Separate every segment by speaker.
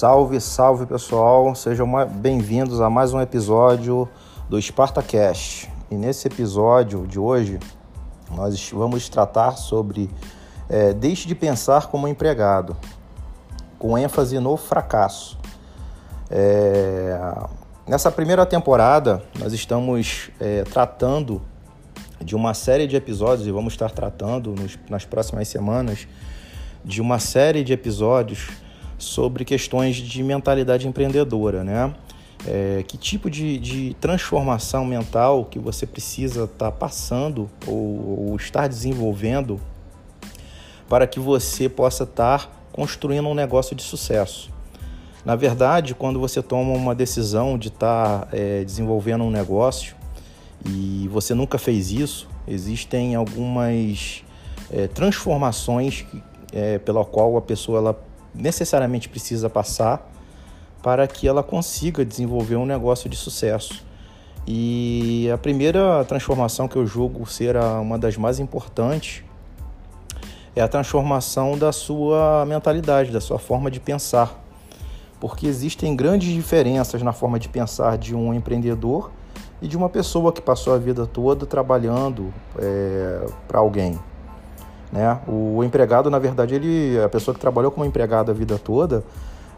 Speaker 1: Salve, salve pessoal, sejam bem-vindos a mais um episódio do SpartaCast. E nesse episódio de hoje, nós vamos tratar sobre é, Deixe de pensar como empregado, com ênfase no fracasso. É, nessa primeira temporada, nós estamos é, tratando de uma série de episódios e vamos estar tratando nos, nas próximas semanas de uma série de episódios sobre questões de mentalidade empreendedora, né? É, que tipo de, de, transformação mental que você precisa estar tá passando ou, ou, estar desenvolvendo para que você possa estar tá construindo um negócio de sucesso. Na verdade, quando você toma uma decisão de estar tá, é, desenvolvendo um negócio e você nunca fez isso, existem algumas é, transformações é, pela qual a pessoa ela necessariamente precisa passar para que ela consiga desenvolver um negócio de sucesso. E a primeira transformação que eu julgo ser uma das mais importantes é a transformação da sua mentalidade, da sua forma de pensar. Porque existem grandes diferenças na forma de pensar de um empreendedor e de uma pessoa que passou a vida toda trabalhando é, para alguém. Né? O empregado, na verdade, ele, a pessoa que trabalhou como empregado a vida toda,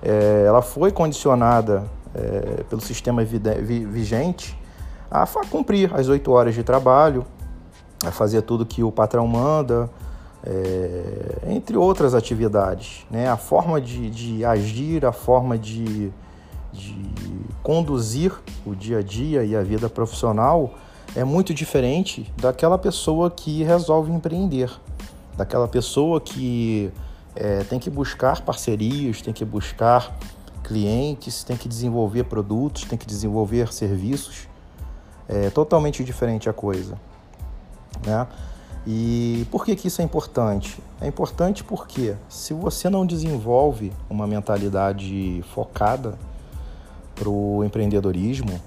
Speaker 1: é, ela foi condicionada é, pelo sistema vigente a cumprir as oito horas de trabalho, a fazer tudo que o patrão manda, é, entre outras atividades. Né? A forma de, de agir, a forma de, de conduzir o dia a dia e a vida profissional é muito diferente daquela pessoa que resolve empreender daquela pessoa que é, tem que buscar parcerias, tem que buscar clientes, tem que desenvolver produtos, tem que desenvolver serviços. É totalmente diferente a coisa. Né? E por que, que isso é importante? É importante porque se você não desenvolve uma mentalidade focada para o empreendedorismo,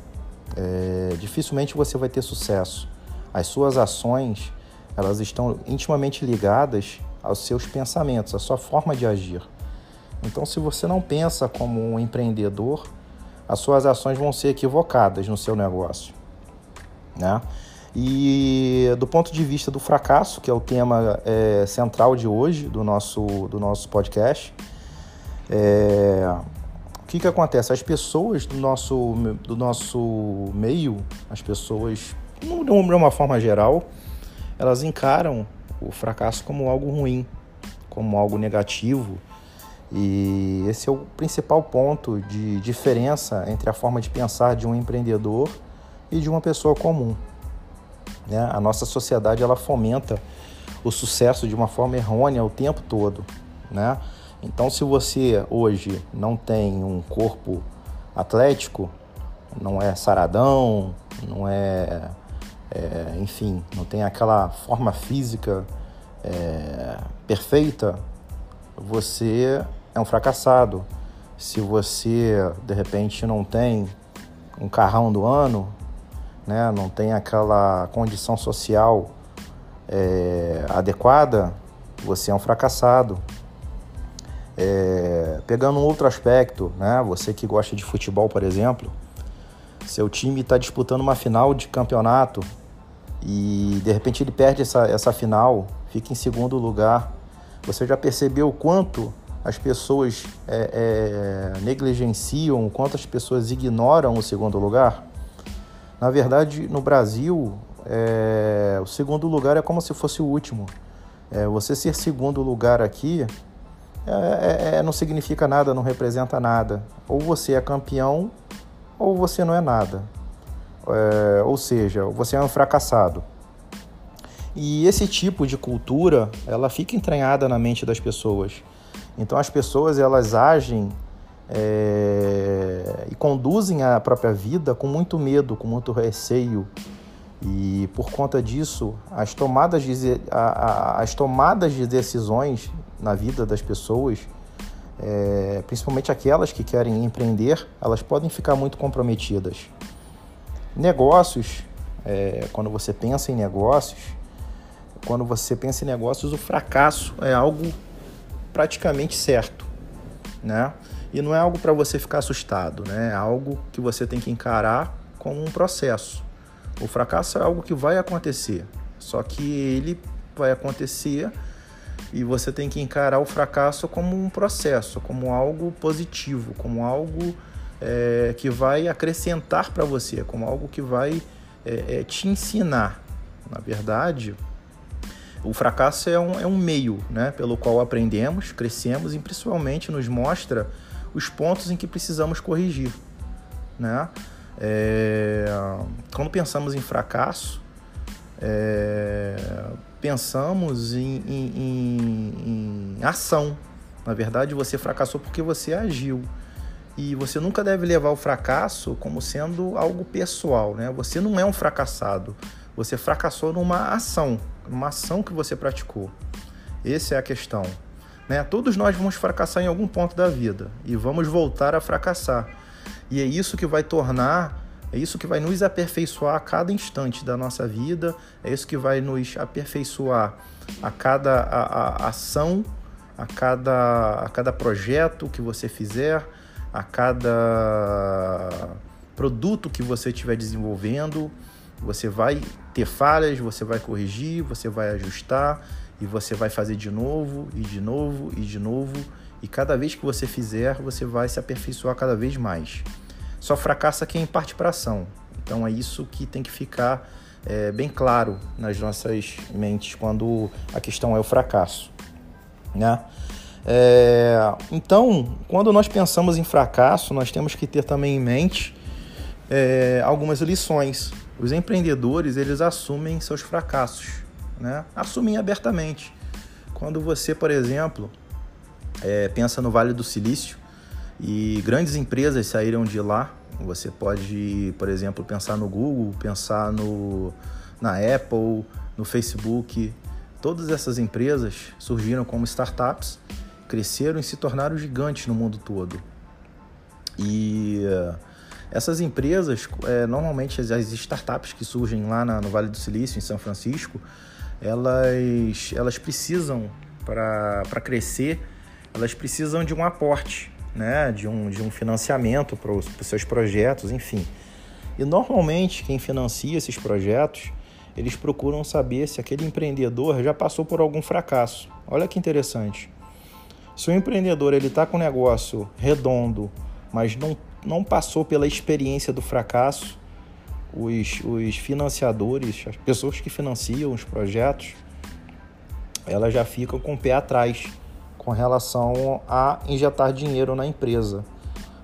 Speaker 1: é, dificilmente você vai ter sucesso. As suas ações elas estão intimamente ligadas aos seus pensamentos, à sua forma de agir. Então, se você não pensa como um empreendedor, as suas ações vão ser equivocadas no seu negócio. Né? E do ponto de vista do fracasso, que é o tema é, central de hoje do nosso, do nosso podcast, é, o que, que acontece? As pessoas do nosso, do nosso meio, as pessoas, de uma forma geral, elas encaram o fracasso como algo ruim, como algo negativo. E esse é o principal ponto de diferença entre a forma de pensar de um empreendedor e de uma pessoa comum. Né? A nossa sociedade ela fomenta o sucesso de uma forma errônea o tempo todo. Né? Então, se você hoje não tem um corpo atlético, não é saradão, não é é, enfim, não tem aquela forma física é, perfeita, você é um fracassado. Se você de repente não tem um carrão do ano, né, não tem aquela condição social é, adequada, você é um fracassado. É, pegando um outro aspecto, né, você que gosta de futebol, por exemplo, seu time está disputando uma final de campeonato e de repente ele perde essa, essa final, fica em segundo lugar. Você já percebeu o quanto as pessoas é, é, negligenciam, o quanto as pessoas ignoram o segundo lugar? Na verdade, no Brasil, é, o segundo lugar é como se fosse o último. É, você ser segundo lugar aqui é, é, não significa nada, não representa nada. Ou você é campeão ou você não é nada. É, ou seja, você é um fracassado. E esse tipo de cultura, ela fica entranhada na mente das pessoas. Então as pessoas elas agem é, e conduzem a própria vida com muito medo, com muito receio. E por conta disso, as tomadas de, a, a, as tomadas de decisões na vida das pessoas, é, principalmente aquelas que querem empreender, elas podem ficar muito comprometidas. Negócios, é, quando você pensa em negócios, quando você pensa em negócios, o fracasso é algo praticamente certo, né? E não é algo para você ficar assustado, né? É algo que você tem que encarar como um processo. O fracasso é algo que vai acontecer, só que ele vai acontecer e você tem que encarar o fracasso como um processo, como algo positivo, como algo é, que vai acrescentar para você, como algo que vai é, é, te ensinar. Na verdade, o fracasso é um, é um meio né, pelo qual aprendemos, crescemos e principalmente nos mostra os pontos em que precisamos corrigir. Né? É, quando pensamos em fracasso, é, pensamos em, em, em, em ação. Na verdade, você fracassou porque você agiu. E você nunca deve levar o fracasso como sendo algo pessoal, né? Você não é um fracassado. Você fracassou numa ação, numa ação que você praticou. Essa é a questão. Né? Todos nós vamos fracassar em algum ponto da vida e vamos voltar a fracassar. E é isso que vai tornar, é isso que vai nos aperfeiçoar a cada instante da nossa vida, é isso que vai nos aperfeiçoar a cada a, a ação, a cada, a cada projeto que você fizer, a cada produto que você estiver desenvolvendo. Você vai ter falhas, você vai corrigir, você vai ajustar e você vai fazer de novo e de novo e de novo. E cada vez que você fizer, você vai se aperfeiçoar cada vez mais. Só fracassa quem parte para ação. Então é isso que tem que ficar é, bem claro nas nossas mentes quando a questão é o fracasso. Né? É, então, quando nós pensamos em fracasso, nós temos que ter também em mente é, algumas lições. Os empreendedores eles assumem seus fracassos né? assumem abertamente. Quando você, por exemplo, é, pensa no Vale do Silício e grandes empresas saíram de lá, você pode, por exemplo, pensar no Google, pensar no, na Apple, no Facebook. Todas essas empresas surgiram como startups, cresceram e se tornaram gigantes no mundo todo. E essas empresas, é, normalmente as, as, startups que surgem lá na, no Vale do Silício, em São Francisco, elas, elas precisam, para crescer, elas precisam de um aporte, né? de, um, de um financiamento para os seus projetos, enfim. E normalmente quem financia esses projetos, eles procuram saber se aquele empreendedor já passou por algum fracasso. Olha que interessante. Se o empreendedor ele está com um negócio redondo, mas não, não passou pela experiência do fracasso, os, os financiadores, as pessoas que financiam os projetos, elas já ficam com o pé atrás com relação a injetar dinheiro na empresa,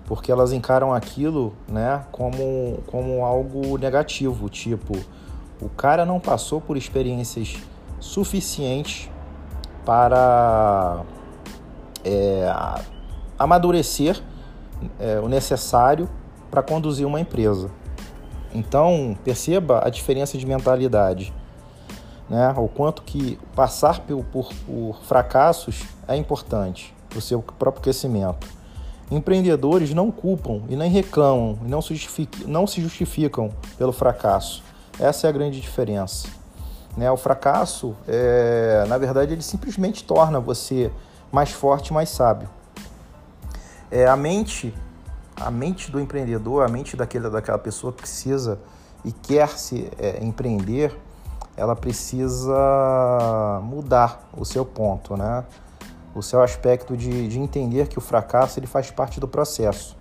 Speaker 1: porque elas encaram aquilo né, como, como algo negativo, tipo, o cara não passou por experiências suficientes para é, amadurecer é, o necessário para conduzir uma empresa. Então, perceba a diferença de mentalidade, né? O quanto que passar por, por, por fracassos é importante para o seu próprio crescimento. Empreendedores não culpam e nem reclamam e não se, justificam, não se justificam pelo fracasso. Essa é a grande diferença. Né? O fracasso, é, na verdade, ele simplesmente torna você mais forte, mais sábio. É, a mente a mente do empreendedor, a mente daquele, daquela pessoa que precisa e quer se é, empreender, ela precisa mudar o seu ponto, né? O seu aspecto de, de entender que o fracasso ele faz parte do processo,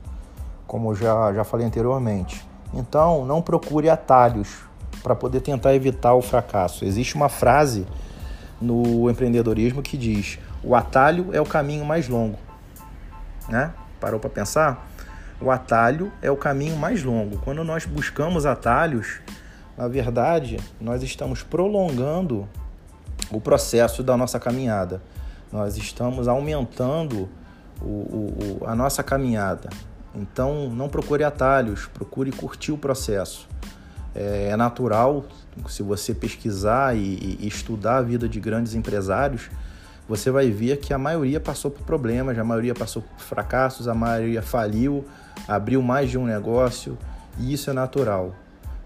Speaker 1: como já, já falei anteriormente. Então, não procure atalhos para poder tentar evitar o fracasso. Existe uma frase no empreendedorismo que diz: o atalho é o caminho mais longo. Né? Parou para pensar? o atalho é o caminho mais longo. Quando nós buscamos atalhos, na verdade, nós estamos prolongando o processo da nossa caminhada. Nós estamos aumentando o, o, a nossa caminhada. Então, não procure atalhos, procure curtir o processo. É, é natural, se você pesquisar e, e estudar a vida de grandes empresários, você vai ver que a maioria passou por problemas, a maioria passou por fracassos, a maioria faliu, abriu mais de um negócio e isso é natural.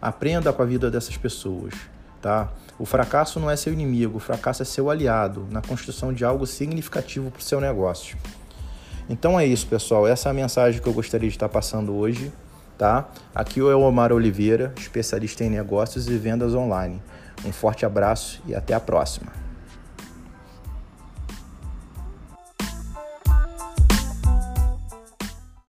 Speaker 1: Aprenda com a vida dessas pessoas, tá? O fracasso não é seu inimigo, o fracasso é seu aliado na construção de algo significativo para o seu negócio. Então é isso, pessoal. Essa é a mensagem que eu gostaria de estar passando hoje, tá? Aqui é o Omar Oliveira, especialista em negócios e vendas online. Um forte abraço e até a próxima.